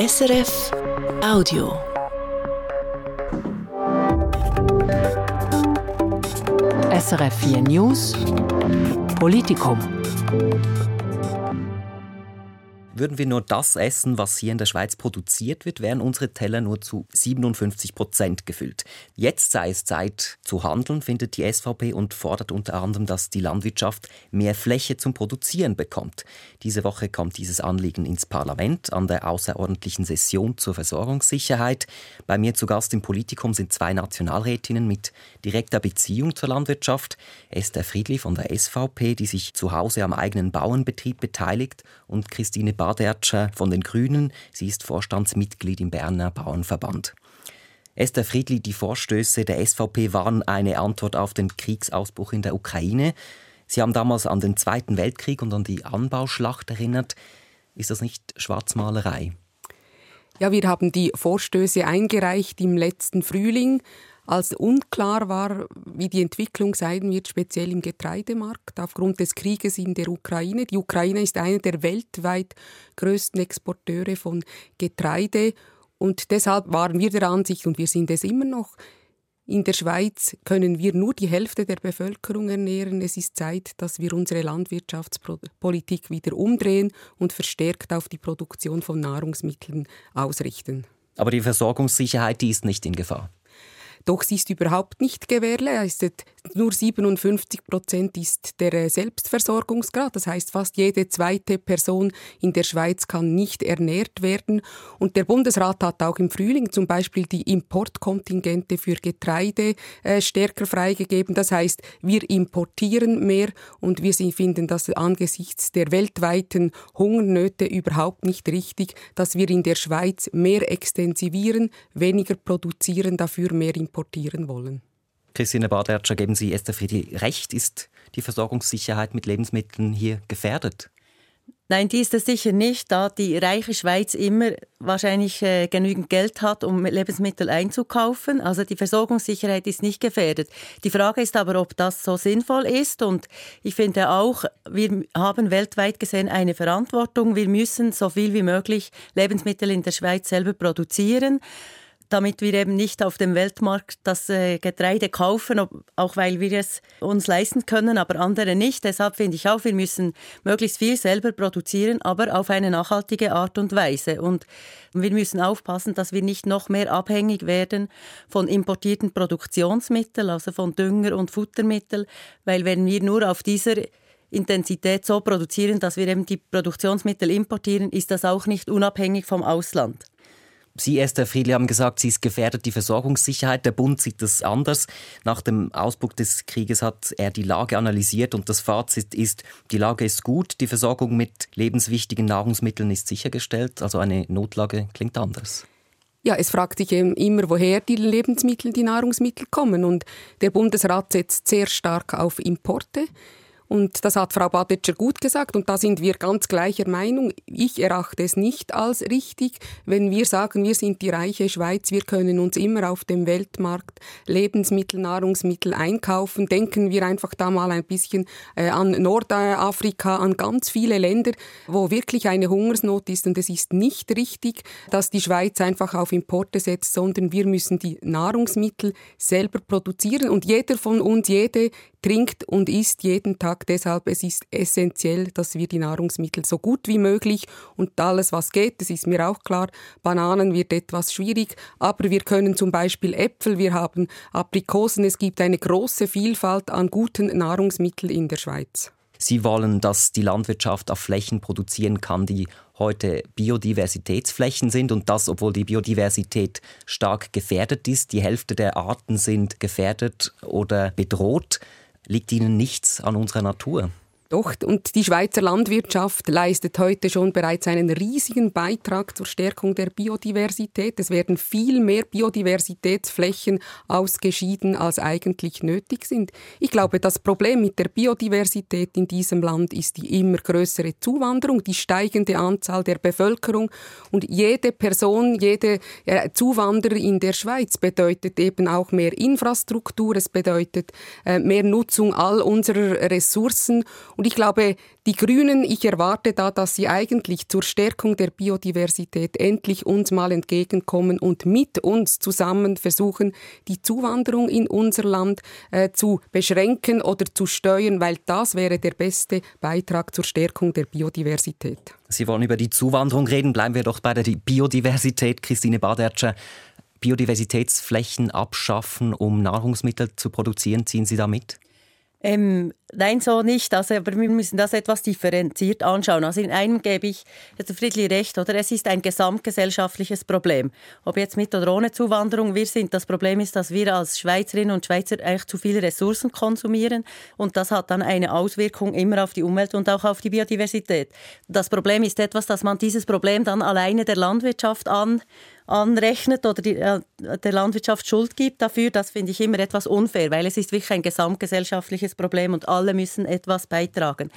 SRF Audio. SRF 4 News Politikum. Würden wir nur das essen, was hier in der Schweiz produziert wird, wären unsere Teller nur zu 57 Prozent gefüllt. Jetzt sei es Zeit zu handeln, findet die SVP und fordert unter anderem, dass die Landwirtschaft mehr Fläche zum Produzieren bekommt. Diese Woche kommt dieses Anliegen ins Parlament an der außerordentlichen Session zur Versorgungssicherheit. Bei mir zu Gast im Politikum sind zwei Nationalrätinnen mit direkter Beziehung zur Landwirtschaft. Esther Friedli von der SVP, die sich zu Hause am eigenen Bauernbetrieb beteiligt, und Christine Bar Badertscher von den Grünen. Sie ist Vorstandsmitglied im Berner Bauernverband. Esther Friedli, die Vorstöße der SVP waren eine Antwort auf den Kriegsausbruch in der Ukraine. Sie haben damals an den Zweiten Weltkrieg und an die Anbauschlacht erinnert. Ist das nicht Schwarzmalerei? Ja, wir haben die Vorstöße eingereicht im letzten Frühling als unklar war, wie die Entwicklung sein wird, speziell im Getreidemarkt, aufgrund des Krieges in der Ukraine. Die Ukraine ist einer der weltweit größten Exporteure von Getreide und deshalb waren wir der Ansicht, und wir sind es immer noch, in der Schweiz können wir nur die Hälfte der Bevölkerung ernähren. Es ist Zeit, dass wir unsere Landwirtschaftspolitik wieder umdrehen und verstärkt auf die Produktion von Nahrungsmitteln ausrichten. Aber die Versorgungssicherheit, die ist nicht in Gefahr. Doch sie ist überhaupt nicht gewährleistet. Nur 57 Prozent ist der äh, Selbstversorgungsgrad. Das heißt, fast jede zweite Person in der Schweiz kann nicht ernährt werden. Und der Bundesrat hat auch im Frühling zum Beispiel die Importkontingente für Getreide äh, stärker freigegeben. Das heißt, wir importieren mehr und wir finden das angesichts der weltweiten Hungernöte überhaupt nicht richtig, dass wir in der Schweiz mehr extensivieren, weniger produzieren, dafür mehr importieren importieren wollen. Christine Badertscher, geben Sie Esther Friedi recht, ist die Versorgungssicherheit mit Lebensmitteln hier gefährdet? Nein, die ist es sicher nicht, da die reiche Schweiz immer wahrscheinlich äh, genügend Geld hat, um Lebensmittel einzukaufen. Also die Versorgungssicherheit ist nicht gefährdet. Die Frage ist aber, ob das so sinnvoll ist. Und ich finde auch, wir haben weltweit gesehen eine Verantwortung. Wir müssen so viel wie möglich Lebensmittel in der Schweiz selber produzieren damit wir eben nicht auf dem Weltmarkt das äh, Getreide kaufen, auch weil wir es uns leisten können, aber andere nicht. Deshalb finde ich auch, wir müssen möglichst viel selber produzieren, aber auf eine nachhaltige Art und Weise. Und wir müssen aufpassen, dass wir nicht noch mehr abhängig werden von importierten Produktionsmitteln, also von Dünger und Futtermitteln, weil wenn wir nur auf dieser Intensität so produzieren, dass wir eben die Produktionsmittel importieren, ist das auch nicht unabhängig vom Ausland. Sie, Esther Friedli, haben gesagt, sie ist gefährdet die Versorgungssicherheit. Der Bund sieht das anders. Nach dem Ausbruch des Krieges hat er die Lage analysiert und das Fazit ist, die Lage ist gut, die Versorgung mit lebenswichtigen Nahrungsmitteln ist sichergestellt. Also eine Notlage klingt anders. Ja, es fragt sich immer, woher die Lebensmittel, die Nahrungsmittel kommen. Und der Bundesrat setzt sehr stark auf Importe. Und das hat Frau Badetscher gut gesagt und da sind wir ganz gleicher Meinung. Ich erachte es nicht als richtig, wenn wir sagen, wir sind die reiche Schweiz, wir können uns immer auf dem Weltmarkt Lebensmittel, Nahrungsmittel einkaufen. Denken wir einfach da mal ein bisschen äh, an Nordafrika, an ganz viele Länder, wo wirklich eine Hungersnot ist und es ist nicht richtig, dass die Schweiz einfach auf Importe setzt, sondern wir müssen die Nahrungsmittel selber produzieren und jeder von uns, jede trinkt und isst jeden Tag. Deshalb es ist essentiell, dass wir die Nahrungsmittel so gut wie möglich und alles, was geht, das ist mir auch klar. Bananen wird etwas schwierig, aber wir können zum Beispiel Äpfel, wir haben Aprikosen. Es gibt eine große Vielfalt an guten Nahrungsmitteln in der Schweiz. Sie wollen, dass die Landwirtschaft auf Flächen produzieren kann, die heute Biodiversitätsflächen sind und das, obwohl die Biodiversität stark gefährdet ist. Die Hälfte der Arten sind gefährdet oder bedroht liegt ihnen nichts an unserer Natur. Doch, und die Schweizer Landwirtschaft leistet heute schon bereits einen riesigen Beitrag zur Stärkung der Biodiversität. Es werden viel mehr Biodiversitätsflächen ausgeschieden, als eigentlich nötig sind. Ich glaube, das Problem mit der Biodiversität in diesem Land ist die immer größere Zuwanderung, die steigende Anzahl der Bevölkerung. Und jede Person, jede äh, Zuwanderer in der Schweiz bedeutet eben auch mehr Infrastruktur, es bedeutet äh, mehr Nutzung all unserer Ressourcen. Und ich glaube, die Grünen, ich erwarte da, dass sie eigentlich zur Stärkung der Biodiversität endlich uns mal entgegenkommen und mit uns zusammen versuchen, die Zuwanderung in unser Land äh, zu beschränken oder zu steuern, weil das wäre der beste Beitrag zur Stärkung der Biodiversität. Sie wollen über die Zuwanderung reden. Bleiben wir doch bei der Biodiversität. Christine Badertscher, Biodiversitätsflächen abschaffen, um Nahrungsmittel zu produzieren, ziehen Sie da mit? Ähm, nein, so nicht. Also, aber wir müssen das etwas differenziert anschauen. Also in einem gebe ich Herr Friedli recht, oder? Es ist ein gesamtgesellschaftliches Problem. Ob jetzt mit oder ohne Zuwanderung wir sind, das Problem ist, dass wir als Schweizerinnen und Schweizer eigentlich zu viele Ressourcen konsumieren und das hat dann eine Auswirkung immer auf die Umwelt und auch auf die Biodiversität. Das Problem ist etwas, dass man dieses Problem dann alleine der Landwirtschaft an anrechnet oder die, äh, der Landwirtschaft Schuld gibt dafür, das finde ich immer etwas unfair, weil es ist wirklich ein gesamtgesellschaftliches Problem und alle müssen etwas beitragen.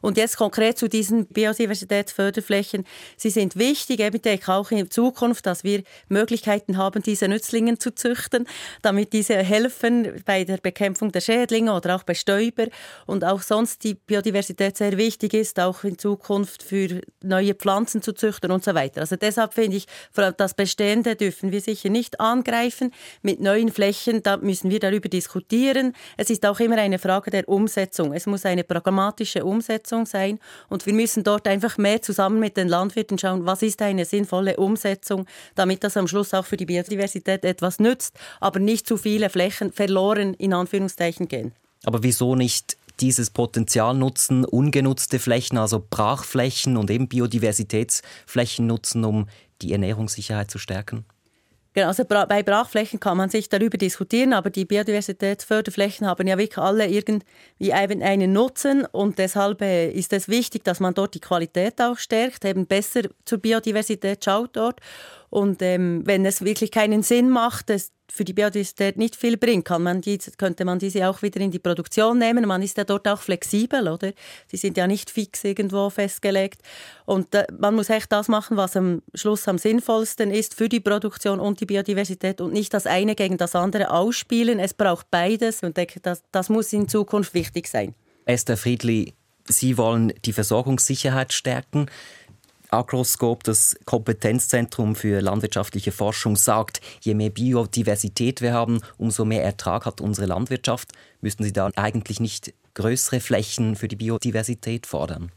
Und jetzt konkret zu diesen Biodiversitätsförderflächen. Sie sind wichtig, eben auch in Zukunft, dass wir Möglichkeiten haben, diese Nützlinge zu züchten, damit diese helfen bei der Bekämpfung der Schädlinge oder auch bei Stäuber und auch sonst die Biodiversität sehr wichtig ist, auch in Zukunft für neue Pflanzen zu züchten und so weiter. Also deshalb finde ich, vor allem das Bestehende dürfen wir sicher nicht angreifen. Mit neuen Flächen, da müssen wir darüber diskutieren. Es ist auch immer eine Frage der Umsetzung. Es muss eine pragmatische Umsetzung Umsetzung sein. Und wir müssen dort einfach mehr zusammen mit den Landwirten schauen, was ist eine sinnvolle Umsetzung, damit das am Schluss auch für die Biodiversität etwas nützt, aber nicht zu viele Flächen verloren in Anführungszeichen gehen. Aber wieso nicht dieses Potenzial nutzen, ungenutzte Flächen, also Brachflächen und eben Biodiversitätsflächen nutzen, um die Ernährungssicherheit zu stärken? Genau, also bei Brachflächen kann man sich darüber diskutieren, aber die Biodiversitätsförderflächen haben ja wirklich alle irgendwie einen Nutzen und deshalb äh, ist es wichtig, dass man dort die Qualität auch stärkt, eben besser zur Biodiversität schaut dort und ähm, wenn es wirklich keinen Sinn macht, es für die Biodiversität nicht viel bringt, kann man die, könnte man diese auch wieder in die Produktion nehmen. Man ist ja dort auch flexibel, oder? Sie sind ja nicht fix irgendwo festgelegt. Und äh, man muss echt das machen, was am Schluss am sinnvollsten ist für die Produktion und die Biodiversität und nicht das eine gegen das andere ausspielen. Es braucht beides und denke, das, das muss in Zukunft wichtig sein. Esther Friedli, Sie wollen die Versorgungssicherheit stärken. Agroscope, das Kompetenzzentrum für landwirtschaftliche Forschung, sagt, je mehr Biodiversität wir haben, umso mehr Ertrag hat unsere Landwirtschaft. Müssten Sie da eigentlich nicht größere Flächen für die Biodiversität fordern?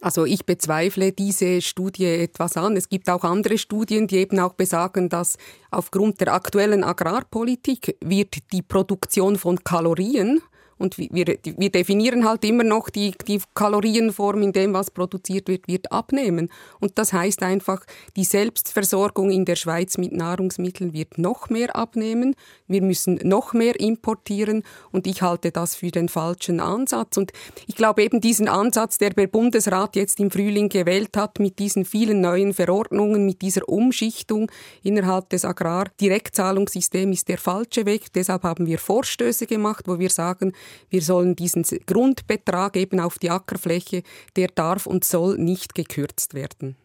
Also ich bezweifle diese Studie etwas an. Es gibt auch andere Studien, die eben auch besagen, dass aufgrund der aktuellen Agrarpolitik wird die Produktion von Kalorien und wir, wir definieren halt immer noch die, die Kalorienform in dem, was produziert wird, wird abnehmen. Und das heißt einfach, die Selbstversorgung in der Schweiz mit Nahrungsmitteln wird noch mehr abnehmen. Wir müssen noch mehr importieren. Und ich halte das für den falschen Ansatz. Und ich glaube eben diesen Ansatz, der der Bundesrat jetzt im Frühling gewählt hat, mit diesen vielen neuen Verordnungen, mit dieser Umschichtung innerhalb des Agrardirektzahlungssystems, ist der falsche Weg. Deshalb haben wir Vorstöße gemacht, wo wir sagen, wir sollen diesen Grundbetrag eben auf die Ackerfläche, der darf und soll nicht gekürzt werden.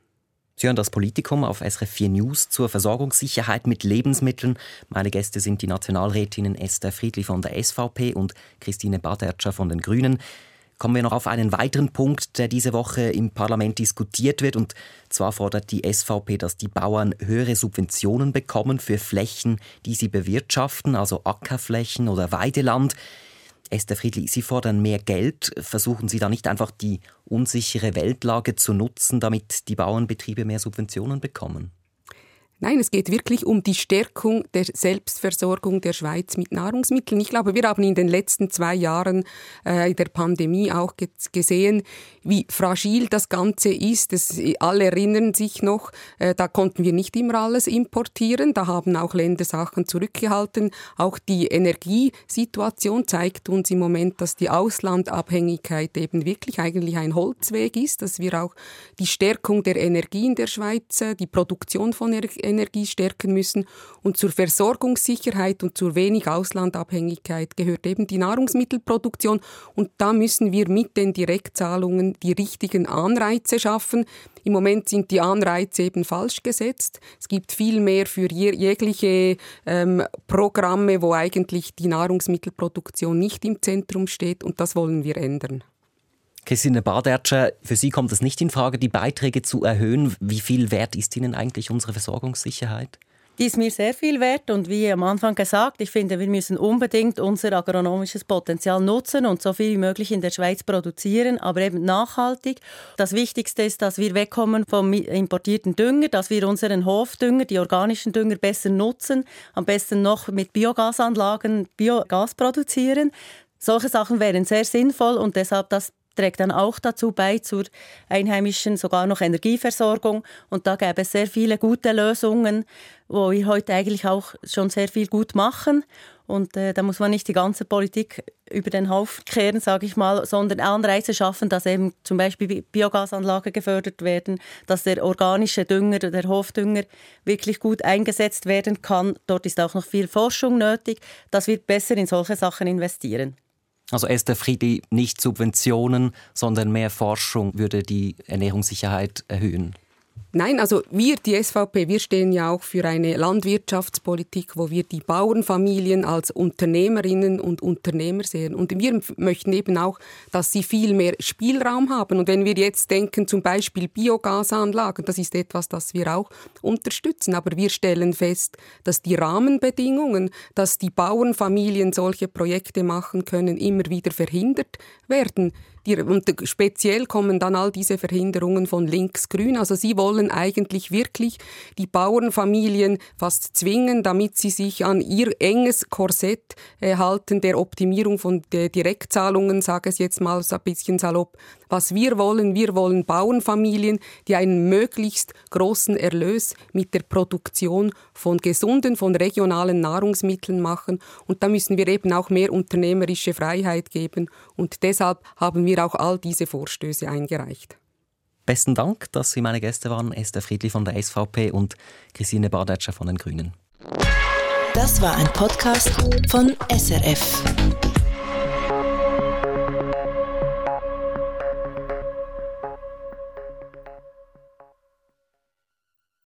Sie hören das Politikum auf SRF 4 News zur Versorgungssicherheit mit Lebensmitteln. Meine Gäste sind die Nationalrätinnen Esther Friedli von der SVP und Christine Badertscher von den Grünen. Kommen wir noch auf einen weiteren Punkt, der diese Woche im Parlament diskutiert wird. Und zwar fordert die SVP, dass die Bauern höhere Subventionen bekommen für Flächen, die sie bewirtschaften, also Ackerflächen oder Weideland. Esther Friedli, Sie fordern mehr Geld. Versuchen Sie da nicht einfach die unsichere Weltlage zu nutzen, damit die Bauernbetriebe mehr Subventionen bekommen? Nein, es geht wirklich um die Stärkung der Selbstversorgung der Schweiz mit Nahrungsmitteln. Ich glaube, wir haben in den letzten zwei Jahren äh, der Pandemie auch gesehen, wie fragil das Ganze ist. Das, alle erinnern sich noch, äh, da konnten wir nicht immer alles importieren. Da haben auch Länder Sachen zurückgehalten. Auch die Energiesituation zeigt uns im Moment, dass die Auslandabhängigkeit eben wirklich eigentlich ein Holzweg ist, dass wir auch die Stärkung der Energie in der Schweiz, äh, die Produktion von Energie Energie stärken müssen. Und zur Versorgungssicherheit und zur wenig Auslandabhängigkeit gehört eben die Nahrungsmittelproduktion. Und da müssen wir mit den Direktzahlungen die richtigen Anreize schaffen. Im Moment sind die Anreize eben falsch gesetzt. Es gibt viel mehr für jegliche ähm, Programme, wo eigentlich die Nahrungsmittelproduktion nicht im Zentrum steht. Und das wollen wir ändern. Christine Badertscher, für Sie kommt es nicht in Frage, die Beiträge zu erhöhen. Wie viel wert ist Ihnen eigentlich unsere Versorgungssicherheit? Die ist mir sehr viel wert und wie am Anfang gesagt, ich finde, wir müssen unbedingt unser agronomisches Potenzial nutzen und so viel wie möglich in der Schweiz produzieren, aber eben nachhaltig. Das Wichtigste ist, dass wir wegkommen vom importierten Dünger, dass wir unseren Hofdünger, die organischen Dünger besser nutzen, am besten noch mit Biogasanlagen Biogas produzieren. Solche Sachen wären sehr sinnvoll und deshalb das trägt dann auch dazu bei zur einheimischen sogar noch Energieversorgung und da gäbe es sehr viele gute Lösungen, wo wir heute eigentlich auch schon sehr viel gut machen und äh, da muss man nicht die ganze Politik über den Haufen kehren, sage ich mal, sondern Anreize schaffen, dass eben zum Beispiel Biogasanlagen gefördert werden, dass der organische Dünger, der Hofdünger wirklich gut eingesetzt werden kann. Dort ist auch noch viel Forschung nötig, dass wir besser in solche Sachen investieren. Also Esther Friedi, nicht Subventionen, sondern mehr Forschung würde die Ernährungssicherheit erhöhen. Nein, also wir, die SVP, wir stehen ja auch für eine Landwirtschaftspolitik, wo wir die Bauernfamilien als Unternehmerinnen und Unternehmer sehen. Und wir möchten eben auch, dass sie viel mehr Spielraum haben. Und wenn wir jetzt denken, zum Beispiel Biogasanlagen, das ist etwas, das wir auch unterstützen. Aber wir stellen fest, dass die Rahmenbedingungen, dass die Bauernfamilien solche Projekte machen können, immer wieder verhindert werden. Die, und speziell kommen dann all diese Verhinderungen von links-grün. Also sie wollen eigentlich wirklich die Bauernfamilien fast zwingen, damit sie sich an ihr enges Korsett äh, halten der Optimierung von der Direktzahlungen, sage es jetzt mal so ein bisschen salopp. Was wir wollen, wir wollen Bauernfamilien, die einen möglichst großen Erlös mit der Produktion von gesunden, von regionalen Nahrungsmitteln machen. Und da müssen wir eben auch mehr unternehmerische Freiheit geben. Und deshalb haben wir auch all diese Vorstöße eingereicht. Besten Dank, dass Sie meine Gäste waren, Esther Friedli von der SVP und Christine Badetscher von den Grünen. Das war ein Podcast von SRF.